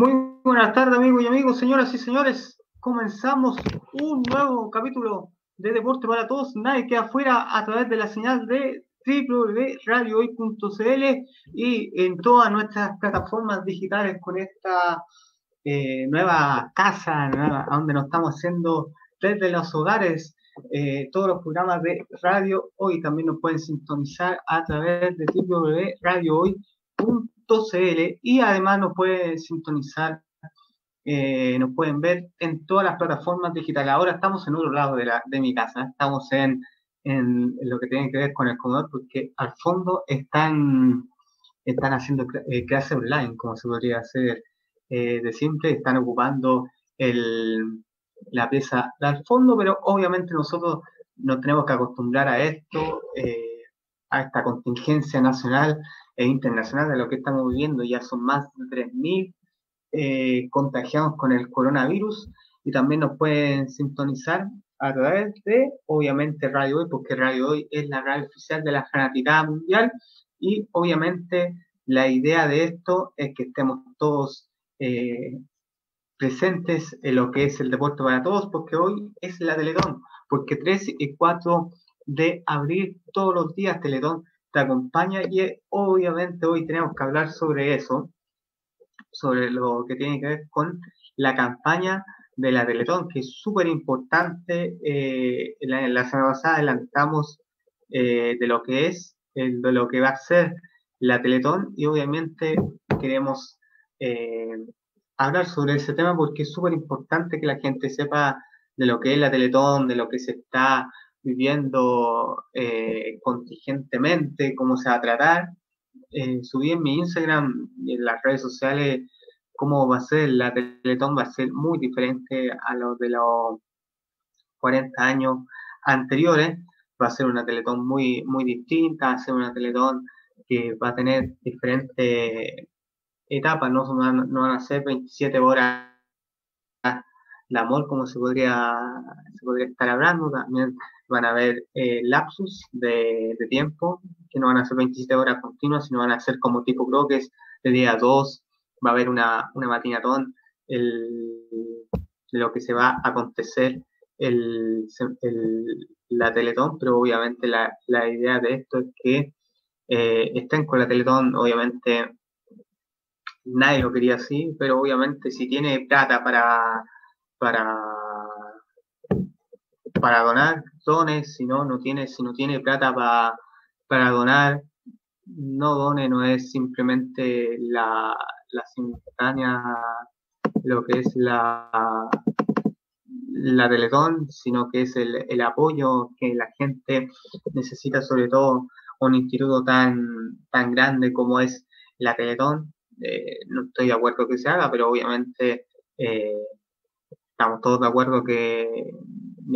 Muy buenas tardes, amigos y amigos, señoras y señores. Comenzamos un nuevo capítulo de Deporte para Todos. Nadie queda afuera a través de la señal de www.radiohoy.cl y en todas nuestras plataformas digitales con esta eh, nueva casa nueva, donde nos estamos haciendo desde los hogares eh, todos los programas de Radio Hoy. También nos pueden sintonizar a través de www.radiohoy.cl y además nos pueden sintonizar, eh, nos pueden ver en todas las plataformas digitales. Ahora estamos en otro lado de, mi casa, estamos en, lo que tiene que ver con el comedor porque al fondo están, están haciendo eh, clases online, como se podría hacer eh, de siempre, están ocupando la pieza al fondo, pero obviamente nosotros nos tenemos que acostumbrar a esto, a esta contingencia nacional e internacional de lo que estamos viviendo. Ya son más de 3.000 eh, contagiados con el coronavirus y también nos pueden sintonizar a través de, obviamente, Radio Hoy, porque Radio Hoy es la radio oficial de la fanaticada mundial y obviamente la idea de esto es que estemos todos eh, presentes en lo que es el deporte para todos, porque hoy es la Teletón, porque 3 y 4 de abril todos los días Teletón te acompaña y obviamente hoy tenemos que hablar sobre eso, sobre lo que tiene que ver con la campaña de la Teletón, que es súper importante. Eh, la, semana pasada adelantamos eh, de lo que es, de lo que va a ser la Teletón y obviamente queremos eh, hablar sobre ese tema porque es súper importante que la gente sepa de lo que es la Teletón, de lo que se está viviendo eh, contingentemente cómo se va a tratar. Eh, subí en mi Instagram y en las redes sociales cómo va a ser la Teletón, va a ser muy diferente a lo de los 40 años anteriores. Va a ser una Teletón muy, muy distinta, va a ser una Teletón que va a tener diferentes etapas, no, no van a ser 27 horas de amor como se podría, se podría estar hablando, también van a haber eh, lapsus de, tiempo, que no van a ser 27 horas continuas, sino van a ser como tipo croques de día 2, va a haber una, una matinatón, el, lo que se va a acontecer el, la Teletón, pero obviamente la, la, idea de esto es que eh, estén con la Teletón, obviamente nadie lo quería así, pero obviamente si tiene plata para, para para donar, dones, si no, no tiene, si no tiene plata para donar, no done, no es simplemente la, la simultánea, lo que es la, la Teletón, sino que es el, el, apoyo que la gente necesita, sobre todo un instituto tan, tan grande como es la Teletón. Eh, no estoy de acuerdo que se haga, pero obviamente eh, estamos todos de acuerdo que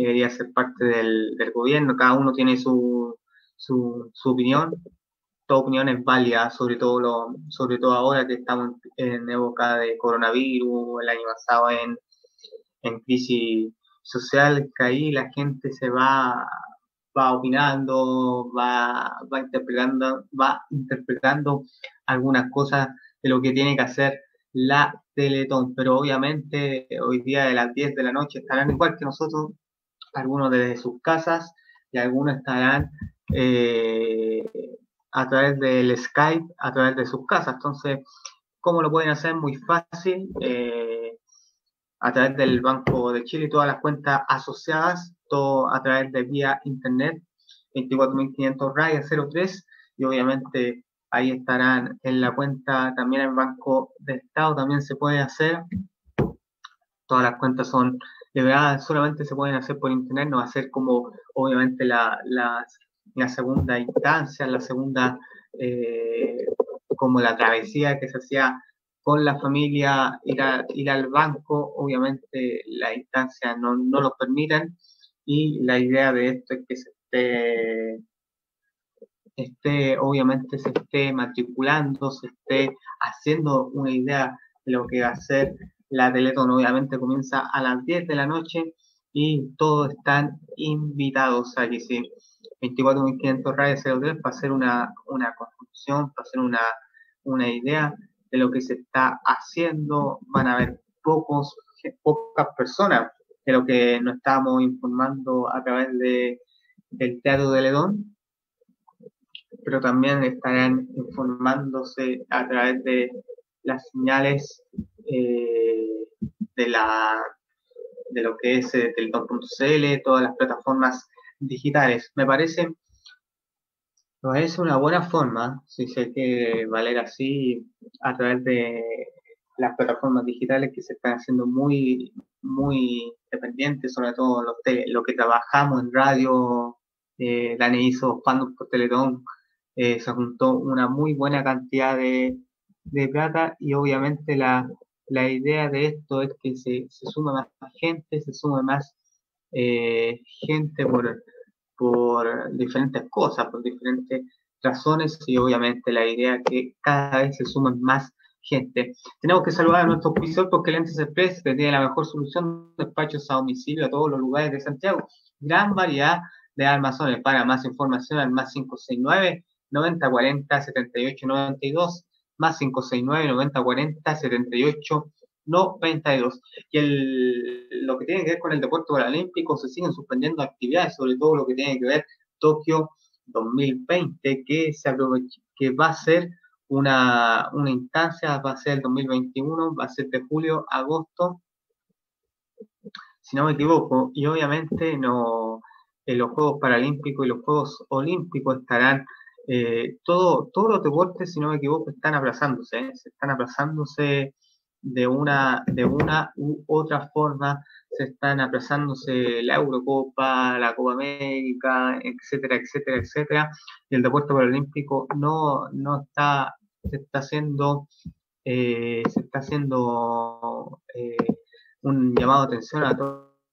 debería ser parte del, gobierno, cada uno tiene su, su, opinión, toda opinión es válida, sobre todo, lo, sobre todo ahora que estamos en época de coronavirus, el año pasado en, en crisis social, que ahí la gente se va, va opinando, va, va, interpretando, va interpretando algunas cosas de lo que tiene que hacer la Teletón, pero obviamente hoy día de las 10 de la noche estarán igual que nosotros algunos desde sus casas y algunos estarán eh, a través del Skype, a través de sus casas. Entonces, ¿cómo lo pueden hacer? Muy fácil. Eh, a través del Banco de Chile, todas las cuentas asociadas, todo a través de vía internet, 24.500 raya 03, y obviamente ahí estarán en la cuenta también el Banco de Estado, también se puede hacer. Todas las cuentas son de verdad solamente se pueden hacer por internet, no va a ser como obviamente la, la, segunda instancia, la segunda, eh, como la travesía que se hacía con la familia, ir, ir al banco, obviamente la instancia no, no lo permiten y la idea de esto es que se esté, esté, obviamente se esté matriculando, se esté haciendo una idea de lo que va a ser la Teletón obviamente comienza a las 10 de la noche y todos están invitados a que sí. 24.500 radios 03 para hacer una, una construcción, para hacer una, una idea de lo que se está haciendo, van a haber pocos, pocas personas de lo que nos estamos informando a través de, del Teatro de Ledón, pero también estarán informándose a través de las señales eh, de la de lo que es eh, el Don.cl, todas las plataformas digitales. Me parece, me es una buena forma, si se quiere valer así, a través de las plataformas digitales que se están haciendo muy, muy dependientes, sobre todo los lo que trabajamos en radio, eh, Dani hizo fandom por Teletón, eh, se juntó una muy buena cantidad de, de plata y obviamente la, la idea de esto es que se, se sume más gente, se sume más eh, gente por, por diferentes cosas, por diferentes razones y obviamente la idea que cada vez se sumen más gente. Tenemos que saludar a nuestro oficial porque Lentes Express tiene la mejor solución de despachos a domicilio a todos los lugares de Santiago. Gran variedad de almacenes. Para más información al más 569 9040 7892 más 569 9040 78 92. Y el, lo que tiene que ver con el deporte paralímpico, se siguen suspendiendo actividades, sobre todo lo que tiene que ver Tokio 2020, que, se que va a ser una, una instancia, va a ser el 2021, va a ser de julio agosto, si no me equivoco, y obviamente no, en los Juegos Paralímpicos y los Juegos Olímpicos estarán eh, todo, todos los deportes, si no me equivoco, están abrazándose, ¿eh? se están abrazándose de una, de una u otra forma, se están abrazándose la Eurocopa, la Copa América, etcétera, etcétera, etcétera, y el deporte paralímpico no, no está, se está haciendo, eh, se está haciendo un llamado de atención a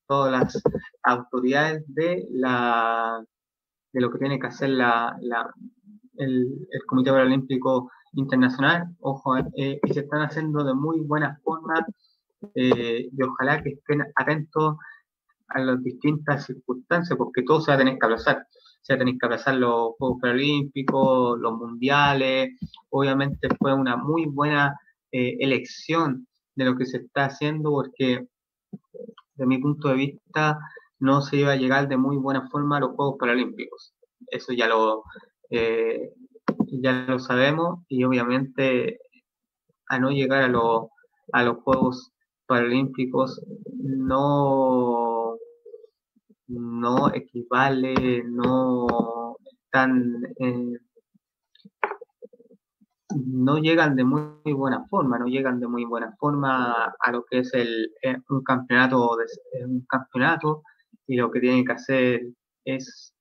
todas las autoridades de la de lo que tiene que hacer la, el, Comité Paralímpico Internacional, ojo, eh, y se están haciendo de muy buena forma eh, y ojalá que estén atentos a las distintas circunstancias, porque todo se va a tener que abrazar. Se va a tener que abrazar los Juegos Paralímpicos, los Mundiales. Obviamente fue una muy buena eh, elección de lo que se está haciendo, porque de mi punto de vista no se iba a llegar de muy buena forma a los Juegos Paralímpicos. Eso ya lo, eh, ya lo sabemos y obviamente a no llegar a, a los Juegos Paralímpicos no, no equivale, no están, eh, no llegan de muy, buena forma, no llegan de muy buena forma a lo que es el, eh, un campeonato, de, un campeonato y lo que tienen que hacer es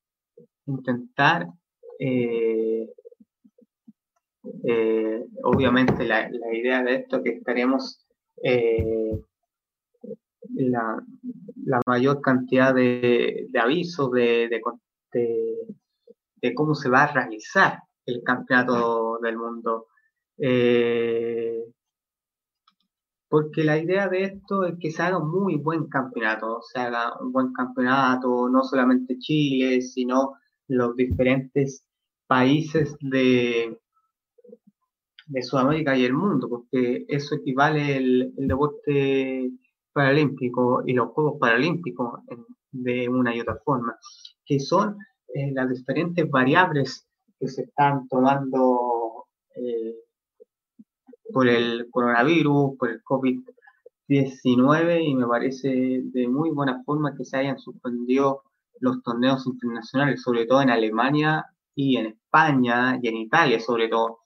intentar eh, eh, obviamente la, idea de esto que estaremos eh, la, mayor cantidad de, avisos de, de, cómo se va a realizar el campeonato del mundo. porque la idea de esto es que se haga un muy buen campeonato, se haga un buen campeonato, no solamente Chile, sino los diferentes países de, Sudamérica y el mundo, porque eso equivale el, deporte paralímpico y los Juegos Paralímpicos de una y otra forma, que son eh, las diferentes variables que se están tomando eh, por el coronavirus, por el COVID-19 y me parece de muy buena forma que se hayan suspendido los torneos internacionales, sobre todo en Alemania y en España y en Italia sobre todo,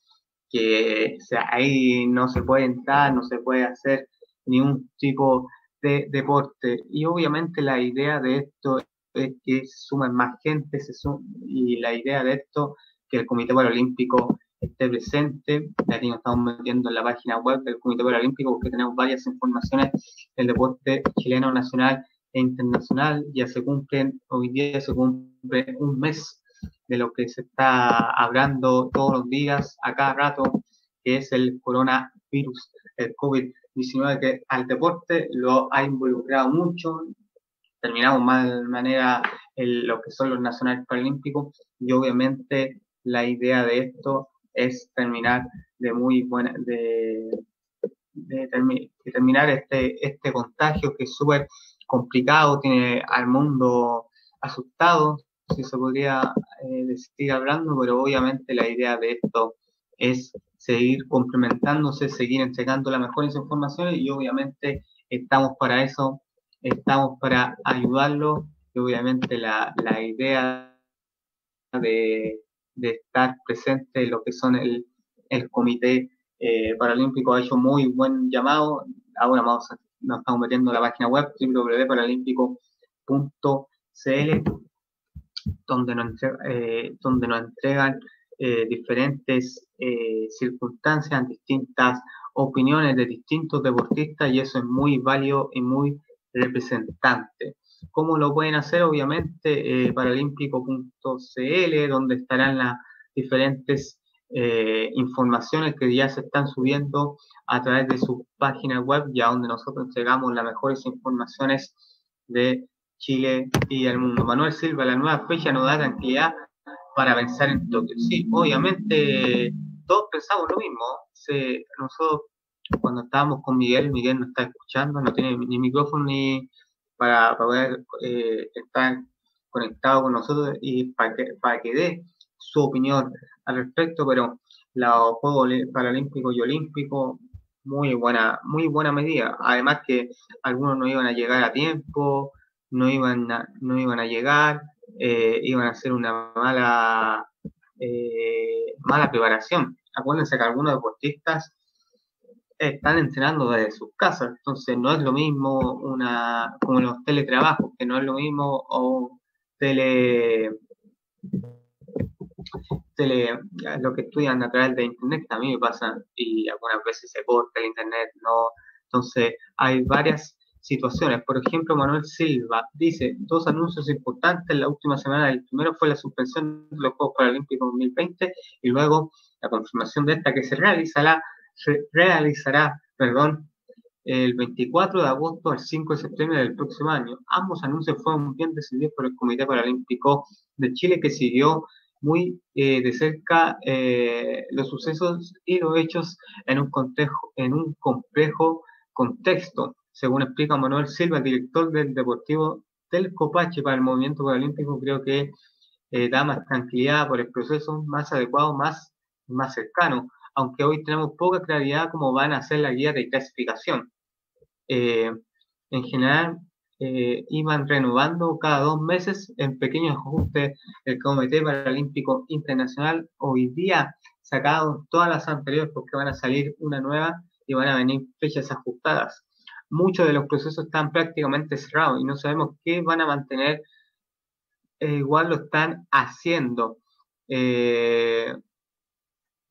que sea, ahí no se puede entrar, no se puede hacer ningún tipo de deporte. Y obviamente la idea de esto es que sumen más gente se y la idea de esto que el Comité Paralímpico esté presente. Aquí nos estamos metiendo en la página web del Comité Paralímpico porque tenemos varias informaciones del deporte chileno nacional e internacional. Ya se cumplen, hoy día se cumple un mes de lo que se está hablando todos los días, a cada rato, que es el coronavirus, el COVID-19, que al deporte lo ha involucrado mucho. Terminamos mal manera lo que son los nacionales paralímpicos y obviamente la idea de esto es terminar de muy buena, de, de, terminar este, este contagio que es súper complicado, tiene al mundo asustado, si se podría eh, seguir hablando, pero obviamente la idea de esto es seguir complementándose, seguir entregando las mejores informaciones y obviamente estamos para eso, estamos para ayudarlo y obviamente la, la idea de, de, estar presente en lo que son el, el Comité eh, Paralímpico ha hecho muy buen llamado, ahora vamos nos estamos metiendo en la página web www.paralímpico.cl donde nos, eh, donde nos entregan eh, diferentes eh, circunstancias, distintas opiniones de distintos deportistas y eso es muy válido y muy representante. ¿Cómo lo pueden hacer? Obviamente, paralímpico.cl, donde estarán las diferentes informaciones que ya se están subiendo a través de su página web, ya donde nosotros entregamos las mejores informaciones de Chile y el mundo. Manuel Silva, la nueva fecha no da tranquilidad para pensar en Tokio. Sí, obviamente todos pensamos lo mismo. nosotros cuando estábamos con Miguel, Miguel no está escuchando, no tiene ni micrófono ni para, poder eh, estar conectado con nosotros y para que, para que dé su opinión al respecto, pero los Juegos Paralímpicos y Olímpicos, muy buena, muy buena medida. Además que algunos no iban a llegar a tiempo, no iban a, no iban a llegar, eh, iban a hacer una mala, eh, mala preparación. Acuérdense que algunos deportistas están entrenando desde sus casas, entonces no es lo mismo una como los teletrabajos, que no es lo mismo o tele, tele lo que estudian a través de internet mí me pasa y algunas veces se corta el internet, no, entonces hay varias situaciones. Por ejemplo, Manuel Silva dice dos anuncios importantes en la última semana. El primero fue la suspensión de los Juegos Paralímpicos 2020 y luego la confirmación de esta que se realizará, se realizará perdón, el 24 de agosto al 5 de septiembre del próximo año. Ambos anuncios fueron bien decididos por el Comité Paralímpico de Chile que siguió muy eh, de cerca eh, los sucesos y los hechos en un, contexto, en un complejo contexto según explica Manuel Silva, director del Deportivo del Copache para el movimiento paralímpico, creo que eh, da más tranquilidad por el proceso más adecuado, más, más cercano, aunque hoy tenemos poca claridad cómo van a ser la guía de clasificación. Eh, en general, eh, iban renovando cada dos meses en pequeños ajustes el Comité Paralímpico Internacional. Hoy día sacados todas las anteriores porque van a salir una nueva y van a venir fechas ajustadas muchos de los procesos están prácticamente cerrados y no sabemos qué van a mantener, eh, igual lo están haciendo. Eh,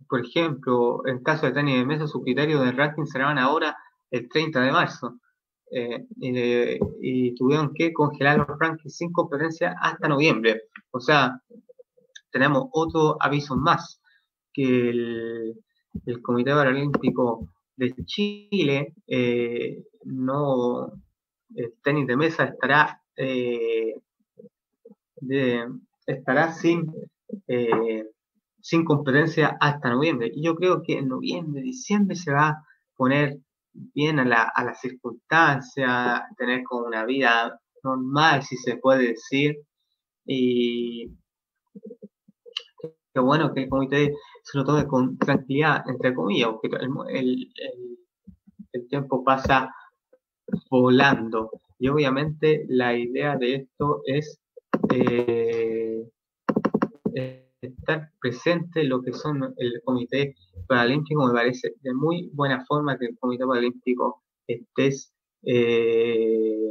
por ejemplo, en caso de tenis de mesa, su criterio de ranking serán ahora el 30 de marzo. Eh, y, tuvieron que congelar los rankings sin competencia hasta noviembre. O sea, tenemos otro aviso más que el, Comité Paralímpico de Chile, no, el tenis de mesa estará, eh, estará sin, eh, sin competencia hasta noviembre. Y yo creo que en noviembre, diciembre se va a poner bien a la, a la circunstancia, tener como una vida normal, si se puede decir. Y qué bueno que el comité se lo tome con tranquilidad, entre comillas, porque el, el, tiempo pasa volando. Y obviamente la idea de esto es eh, estar presente en lo que son el Comité Paralímpico. Me parece de muy buena forma que el Comité Paralímpico estés, eh,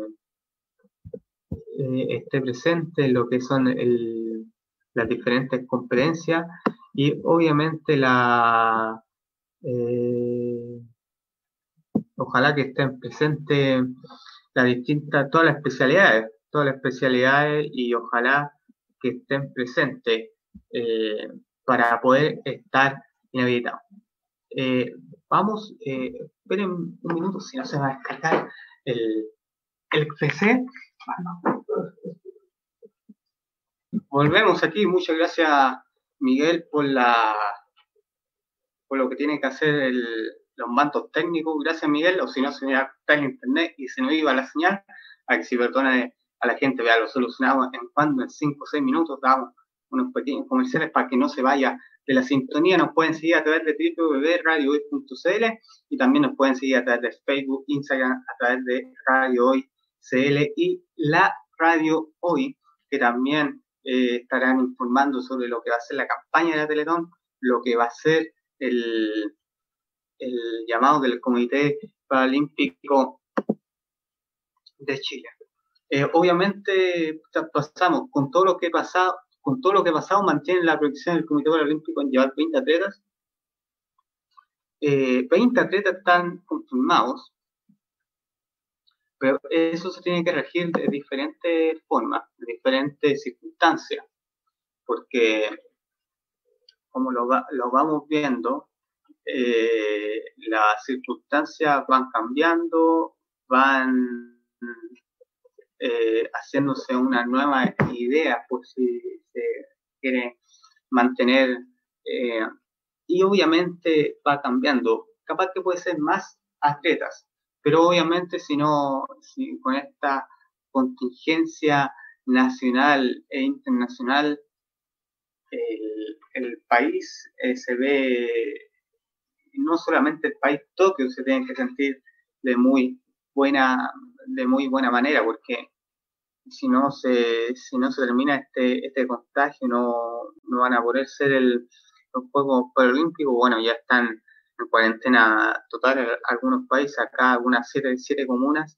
eh, esté presente en lo que son el, las diferentes conferencias y obviamente la eh, ojalá que estén presentes las distintas, todas las especialidades, todas las especialidades y ojalá que estén presentes eh, para poder estar inhabilitados. Eh, vamos, esperen un minuto si no se va a descargar el, el PC. Volvemos aquí, muchas gracias Miguel por por lo que tiene que hacer los mantos técnicos. Gracias, Miguel, o si no, se me va a el internet y se nos iba la señal, a que si perdona a la gente, vea, lo solucionamos en cuando, en 5 o 6 minutos, damos unos pequeños comerciales para que no se vaya de la sintonía. Nos pueden seguir a través de www.radiohoy.cl y también nos pueden seguir a través de Facebook, Instagram, a través de Radio Hoy CL y la Radio Hoy, que también eh, estarán informando sobre lo que va a ser la campaña de la Teletón, lo que va a ser el, el llamado del Comité Paralímpico de Chile. Eh, obviamente pasamos con todo lo que pasado, con todo lo que pasado, mantiene la proyección del Comité Olímpico en llevar 20 atletas. 20 eh, atletas están confirmados, pero eso se tiene que regir de diferentes formas, de diferentes circunstancias, porque como lo, lo vamos viendo, eh, las circunstancias van cambiando, van eh, haciéndose una nueva idea por si se quiere mantener eh, y obviamente va cambiando. Capaz que puede ser más atletas, pero obviamente si no, con esta contingencia nacional e internacional, el, el país eh, se ve, no solamente el país Tokio se tiene que sentir de muy buena, de muy buena manera, porque si no se, si no se termina este, este contagio, no, no van a poder ser el, los Juegos Paralímpicos, bueno, ya están en cuarentena total algunos países, acá algunas siete, siete comunas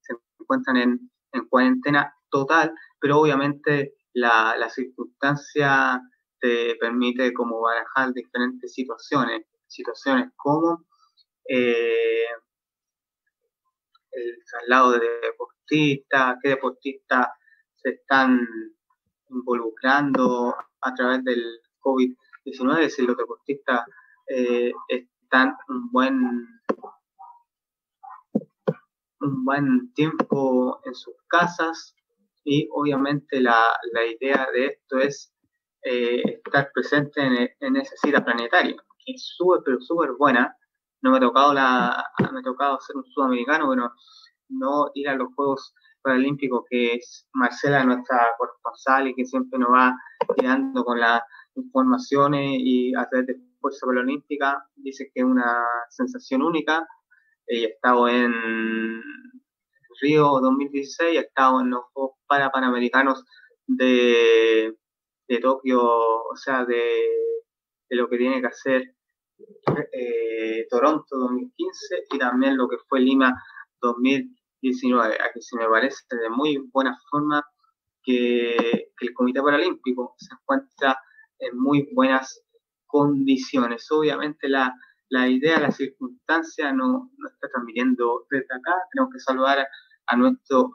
se encuentran en, en cuarentena total, pero obviamente la, la, circunstancia te permite como barajar diferentes situaciones, situaciones como eh, el traslado de deportistas, qué deportistas se están involucrando a través del COVID-19, si los deportistas eh, están un buen un buen tiempo en sus casas. Y obviamente la, la idea de esto es eh, estar presente en, en, esa cita planetaria, que es súper, pero súper buena, no me ha tocado la, me ha tocado ser un sudamericano, pero no ir a los Juegos Paralímpicos, que es Marcela, nuestra corresponsal, y que siempre nos va quedando con las informaciones y a través de Fuerza Paralímpica, dice que es una sensación única. Ella ha estado en Río 2016, ha estado en los Juegos Parapanamericanos de, de Tokio, o sea, de, de lo que tiene que hacer eh, Toronto 2015 y también lo que fue Lima 2019. Aquí se me parece de muy buena forma que, el Comité Paralímpico se encuentra en muy buenas condiciones. Obviamente la, la idea, la circunstancia no, no, está transmitiendo desde acá. Tenemos que saludar a, nuestro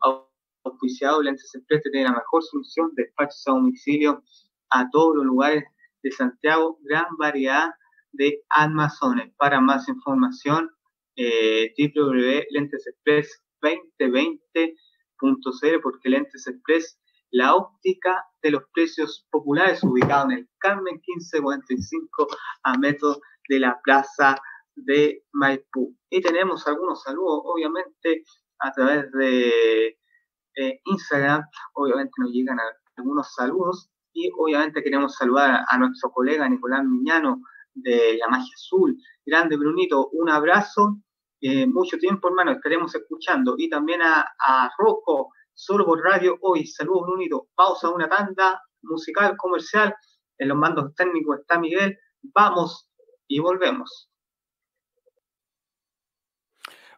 auspiciado Lentes Express, que tiene la mejor solución, despachos a domicilio a todos los lugares de Santiago, gran variedad de almazones. Para más información, eh, www.lentesexpress2020.cl porque Lentes Express, la óptica de los precios populares, ubicado en el Carmen 1545 a metros de la plaza de Maipú. Y tenemos algunos saludos, obviamente, a través de eh, Instagram, obviamente nos llegan algunos saludos y obviamente queremos saludar a nuestro colega Nicolás Miñano, de La Magia Azul. Grande Brunito, un abrazo. Eh, mucho tiempo, hermano, estaremos escuchando. Y también a, a Rocco, solo por radio hoy. Saludos, Brunito. Pausa, una tanda musical, comercial. En los mandos técnicos está Miguel. Vamos y volvemos.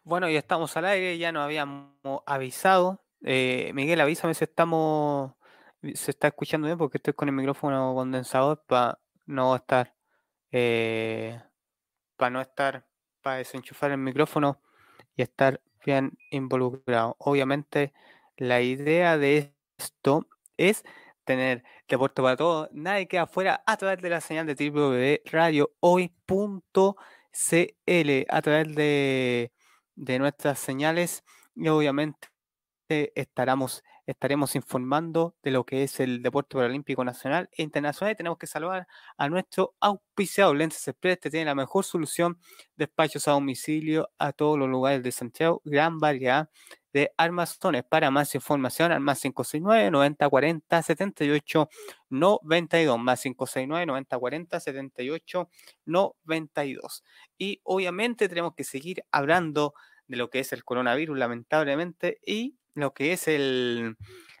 Bueno, ya estamos al aire, ya nos habíamos avisado. Eh, Miguel, avísame si estamos, se está escuchando bien porque estoy con el micrófono condensador para no estar eh, para no estar, para desenchufar el micrófono y estar bien involucrado. Obviamente, la idea de esto es tener deporte para todos, nadie queda afuera a través de la señal de www.radiohoy.cl, a través de, de nuestras señales y obviamente estaremos estaremos informando de lo que es el deporte paralímpico nacional e internacional. Y tenemos que saludar a nuestro auspiciado Lentes Express, que tiene la mejor solución, despachos a domicilio a todos los lugares de Santiago, gran variedad de armazones. Para más información, al más 569 90 40 78 92, más 569 90 40 78 92. Y obviamente tenemos que seguir hablando de lo que es el coronavirus, lamentablemente, y lo que es el,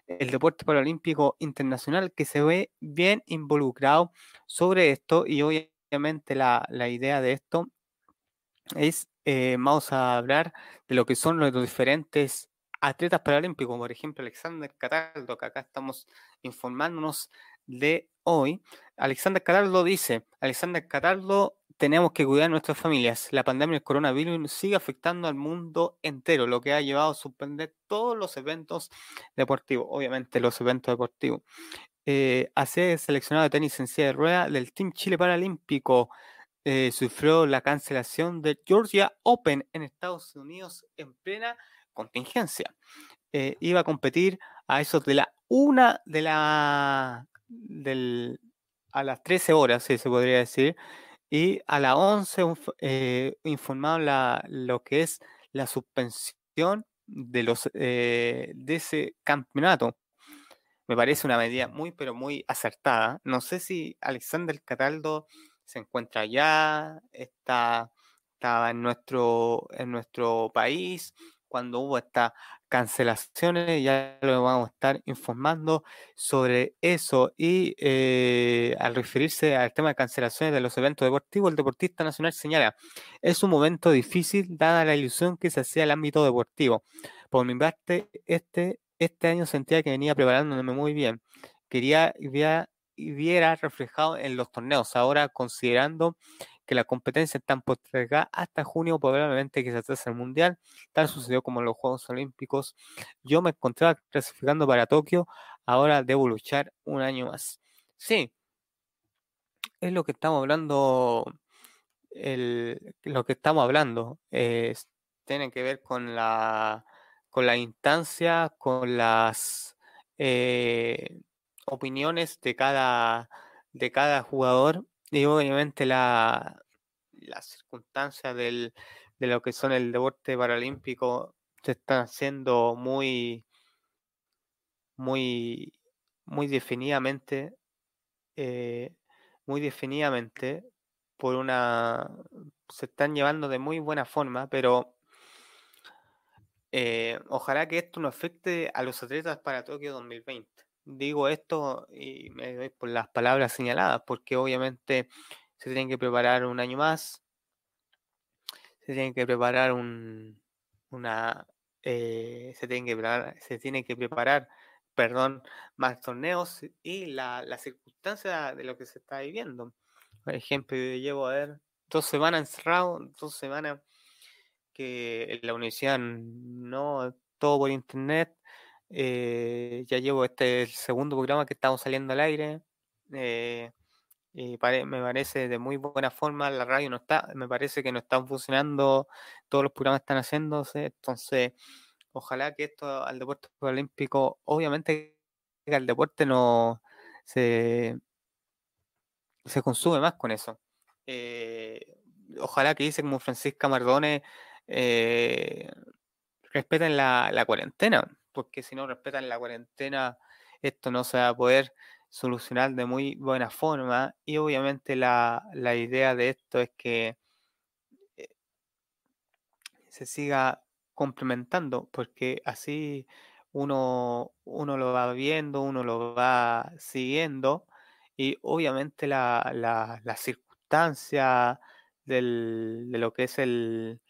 el deporte paralímpico internacional que se ve bien involucrado sobre esto y obviamente la, la idea de esto es, eh, vamos a hablar de lo que son los diferentes atletas paralímpicos, por ejemplo Alexander Cataldo, que acá estamos informándonos de hoy. Alexander Cataldo dice, Alexander Cataldo tenemos que cuidar a nuestras familias. La pandemia del coronavirus sigue afectando al mundo entero, lo que ha llevado a suspender todos los eventos deportivos, obviamente los eventos deportivos. Eh, hace seleccionado de tenis en silla de rueda del Team Chile Paralímpico. Eh, sufrió la cancelación de Georgia Open en Estados Unidos en plena contingencia. Eh, iba a competir a eso de la una de la a las 13 horas, si se podría decir, y a las 11 eh, informaron lo que es la suspensión de, los, eh, de ese campeonato. Me parece una medida muy, pero muy acertada. No sé si Alexander Cataldo se encuentra allá, está, estaba en nuestro, en nuestro país, cuando hubo estas cancelaciones, ya lo vamos a estar informando sobre eso. Y eh, al referirse al tema de cancelaciones de los eventos deportivos, el deportista nacional señala, es un momento difícil dada la ilusión que se hacía el ámbito deportivo. Por mi parte, este, este año sentía que venía preparándome muy bien. Quería y viera reflejado en los torneos. Ahora, considerando que la competencia está postergada hasta junio, probablemente que se hace el Mundial. Tal sucedió como en los Juegos Olímpicos. Yo me encontraba clasificando para Tokio, ahora debo luchar un año más. Sí, es lo que estamos hablando. El, lo que estamos hablando tiene que ver con la con la instancia, con las eh, opiniones de cada de cada jugador y obviamente la, las circunstancias del, de lo que son el deporte paralímpico se están haciendo muy, muy, muy definidamente, eh, muy definidamente por una, se están llevando de muy buena forma, pero eh, ojalá que esto no afecte a los atletas para Tokio 2020 digo esto y me doy por las palabras señaladas, porque obviamente se tienen que preparar un año más, se tienen que preparar un, una, eh, se tienen que preparar, se tienen que preparar, perdón, más torneos y la, la circunstancia de lo que se está viviendo. Por ejemplo, llevo a ver dos semanas encerrado, dos semanas que la universidad no todo por internet, eh, ya llevo este el segundo programa que estamos saliendo al aire. Eh, y me parece de muy buena forma. La radio no está, me parece que no están funcionando, todos los programas están haciéndose. Entonces, ojalá que esto al deporte olímpico, obviamente que al deporte no se, se consume más con eso. Eh, ojalá que dice como Francisca Mardone respeten la, la cuarentena porque si no respetan la cuarentena, esto no se va a poder solucionar de muy buena forma. Y obviamente la, idea de esto es que eh, se siga complementando, porque así uno, uno lo va viendo, uno lo va siguiendo, y obviamente la, la, circunstancia del, de lo que es el,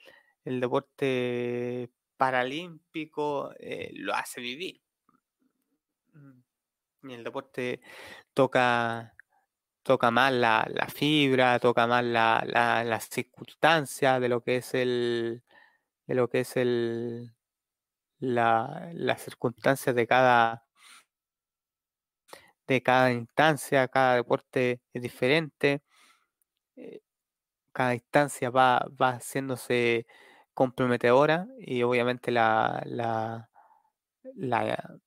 el deporte paralímpico eh, lo hace vivir. Mm, el deporte toca, toca más la, fibra, toca más la, la, circunstancia de lo que es el de lo que es el la, las circunstancias de cada de cada instancia, cada deporte es diferente. Eh, cada instancia va, va haciéndose comprometedora y obviamente la, la, la,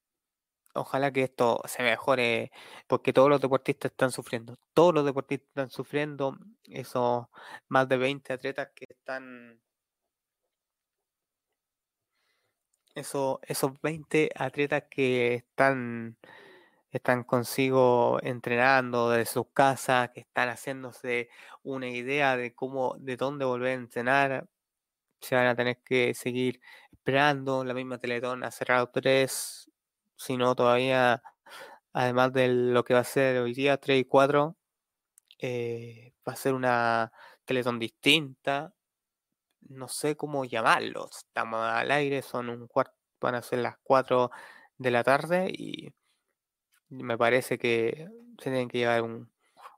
ojalá que esto se mejore, porque todos los deportistas están sufriendo, todos los deportistas están sufriendo, esos más de 20 atletas que están, esos, esos 20 atletas que están, están consigo entrenando desde sus casas, que están haciéndose una idea de cómo, de dónde volver a entrenar, se van a tener que seguir esperando, la misma Teletón ha cerrado tres sino todavía, además de lo que va a ser hoy día, 3 y 4, eh, va a ser una Teletón distinta. No sé cómo llamarlo. Estamos al aire, son un cuarto, van a ser las 4 de la tarde y me parece que se tienen que llevar un,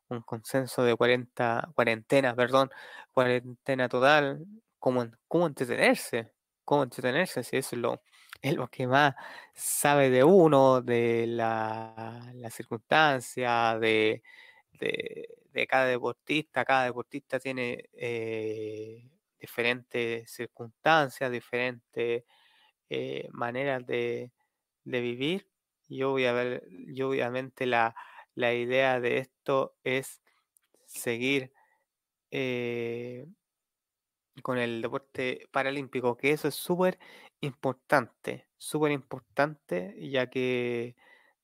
un consenso de 40, cuarentena, perdón, cuarentena total, cómo, cómo entretenerse, cómo entretenerse, si eso es lo, es lo que más sabe de uno, de la, la circunstancia, de, de, cada deportista. Cada deportista tiene eh, diferentes circunstancias, diferentes eh, maneras de, de, vivir. Y obviamente la, la idea de esto es seguir eh, con el deporte paralímpico, que eso es súper importante, súper importante, ya que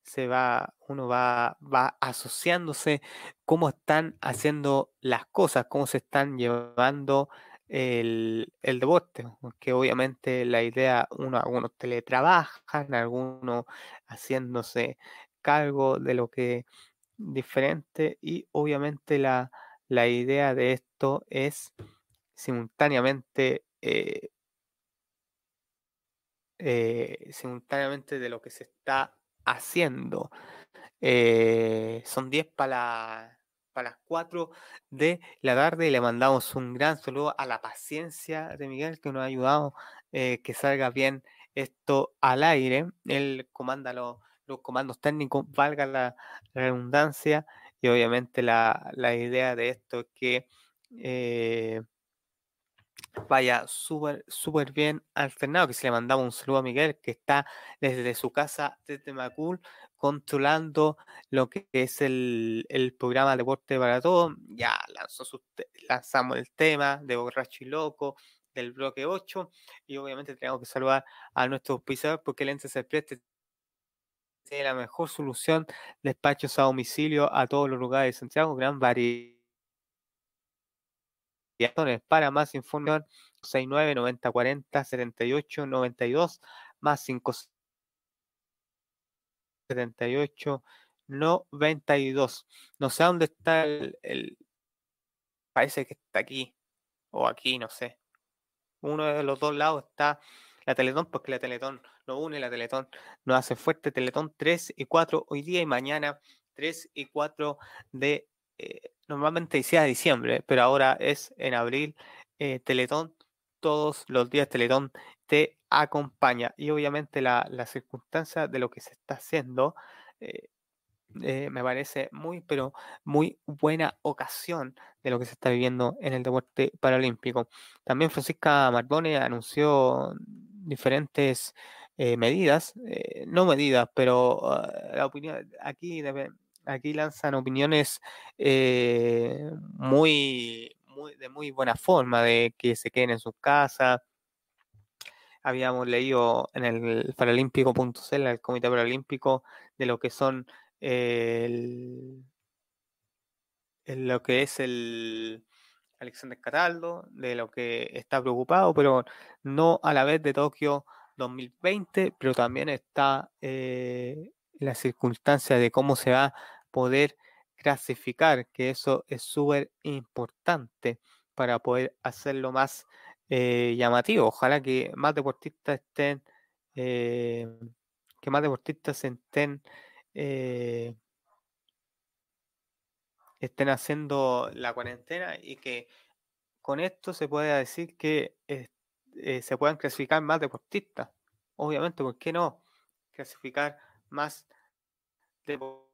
se va, uno va, va asociándose cómo están haciendo las cosas, cómo se están llevando el, el deporte, que obviamente la idea, uno, algunos teletrabajan, algunos haciéndose cargo de lo que diferente y obviamente la, la idea de esto es simultáneamente eh, eh, simultáneamente de lo que se está haciendo. Eh, son 10 para para las 4 de la tarde y le mandamos un gran saludo a la paciencia de Miguel que nos ha ayudado que salga bien esto al aire. Él comanda los, comandos técnicos, valga la redundancia, y obviamente la, la idea de esto es que vaya súper, súper bien alternado, que se le mandaba un saludo a Miguel, que está desde su casa, desde Macul, controlando lo que es el, el programa Deporte para Todos. Ya lanzó lanzamos el tema de Borracho y Loco, del bloque 8, y obviamente tenemos que saludar a nuestros auspiciadores porque el ente se tiene la mejor solución, despachos a domicilio a todos los lugares de Santiago, gran variedad para más información, 69 90 40 78 92 más 5 78 92. No sé dónde está el, el, Parece que está aquí. O aquí, no sé. Uno de los dos lados está la Teletón, porque la Teletón no une, la Teletón no hace fuerte. Teletón 3 y 4 hoy día y mañana 3 y 4 de eh, normalmente decía diciembre, pero ahora es en abril, eh, Teletón, todos los días Teletón te acompaña. Y obviamente la, circunstancia de lo que se está haciendo eh, me parece muy, pero muy buena ocasión de lo que se está viviendo en el deporte paralímpico. También Francisca Marbone anunció diferentes medidas, no medidas, pero ah, la opinión aquí debe, aquí lanzan opiniones eh, muy, de muy buena forma, de que se queden en sus casas. Habíamos leído en el paralímpico.cl, el Comité Paralímpico, de lo que son lo que es el Alexander Cataldo, de lo que está preocupado, pero no a la vez de Tokio 2020, pero también está eh, la circunstancia de cómo se va poder clasificar, que eso es súper importante para poder hacerlo más eh, llamativo. Ojalá que más deportistas estén, eh, que más deportistas estén, eh, estén haciendo la cuarentena y que con esto se pueda decir que se puedan clasificar más deportistas. Obviamente, ¿por qué no? Clasificar más deportistas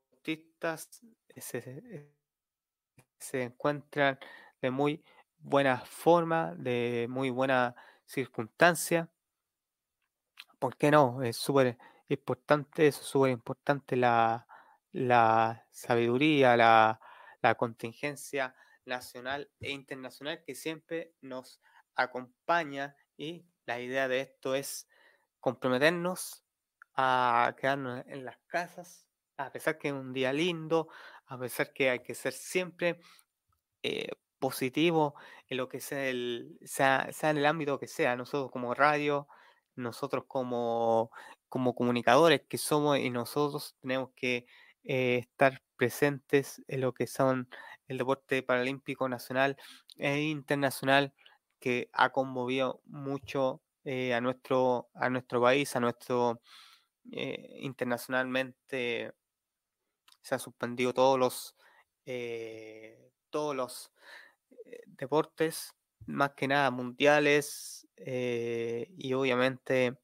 se, encuentran de muy buena forma, de muy buena circunstancia. ¿Por qué no? Es súper importante eso, súper importante la, la sabiduría, la, la contingencia nacional e internacional que siempre nos acompaña y la idea de esto es comprometernos a quedarnos en las casas, a pesar que es un día lindo, a pesar que hay que ser siempre eh, positivo en lo que sea, el, sea, en el ámbito que sea, nosotros como radio, nosotros como, como comunicadores que somos y nosotros tenemos que eh, estar presentes en lo que son el deporte paralímpico nacional e internacional que ha conmovido mucho eh, a, nuestro, a nuestro país, a nuestro eh, internacionalmente se han suspendido todos los todos los deportes, más que nada mundiales, y obviamente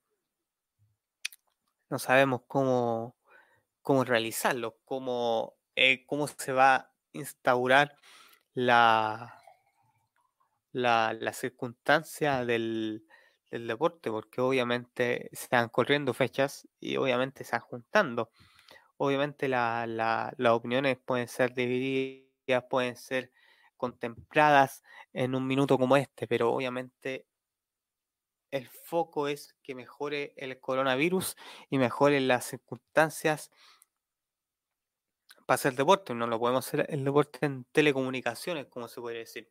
no sabemos cómo, cómo realizarlo, cómo, eh, cómo se va a instaurar la, la, circunstancia del, deporte, porque obviamente se están corriendo fechas y obviamente se están juntando. Obviamente las opiniones pueden ser divididas, pueden ser contempladas en un minuto como este, pero obviamente el foco es que mejore el coronavirus y mejore las circunstancias para hacer deporte. No lo podemos hacer el deporte en telecomunicaciones, como se puede decir.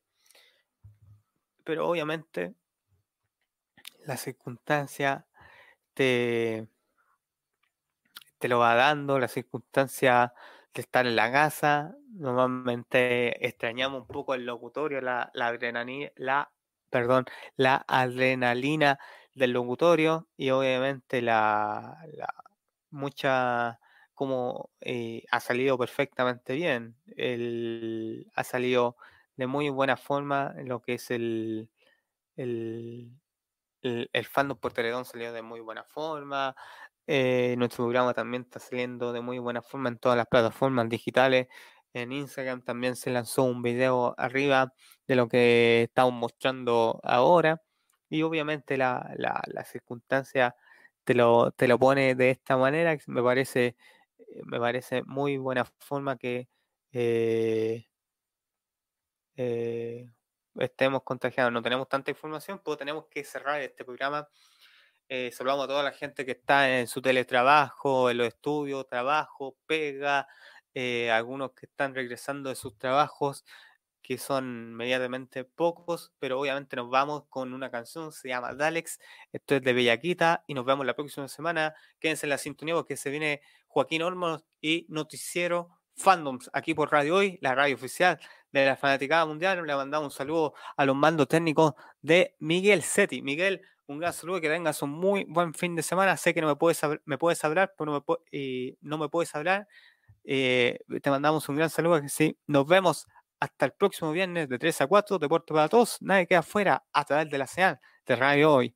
Pero obviamente la circunstancia te, te lo va dando, la circunstancia de estar en la casa. Normalmente extrañamos un poco el locutorio, la, la adrenalina, la, perdón, la adrenalina del locutorio y obviamente la, mucha como eh, ha salido perfectamente bien. El, ha salido de muy buena forma en lo que es el, el, el, fandom por Teledón salió de muy buena forma. Eh, nuestro programa también está saliendo de muy buena forma en todas las plataformas digitales. En Instagram también se lanzó un video arriba de lo que estamos mostrando ahora. Y obviamente la, la, circunstancia te lo, te lo pone de esta manera, me parece eh, me parece muy buena forma que eh, estemos contagiados. No tenemos tanta información, pero tenemos que cerrar este programa. Saludamos a toda la gente que está en su teletrabajo, en los estudios, trabajo, pega, algunos que están regresando de sus trabajos, que son medianamente pocos, pero obviamente nos vamos con una canción, se llama Dalex, esto es de Bellaquita y nos vemos la próxima semana. Quédense en la sintonía porque se viene Joaquín Olmos y Noticiero Fandoms aquí por Radio Hoy, la radio oficial de la Fanaticada Mundial. Le mandamos un saludo a los mandos técnicos de Miguel Seti. Miguel, un gran saludo, que tengas un muy buen fin de semana. Sé que no me puedes, me puedes hablar, pero no me, no me puedes hablar. Eh, te mandamos un gran saludo. Sí, nos vemos hasta el próximo viernes de 3 a 4. Deporte para todos. Nadie queda afuera a través de la señal de Radio Hoy.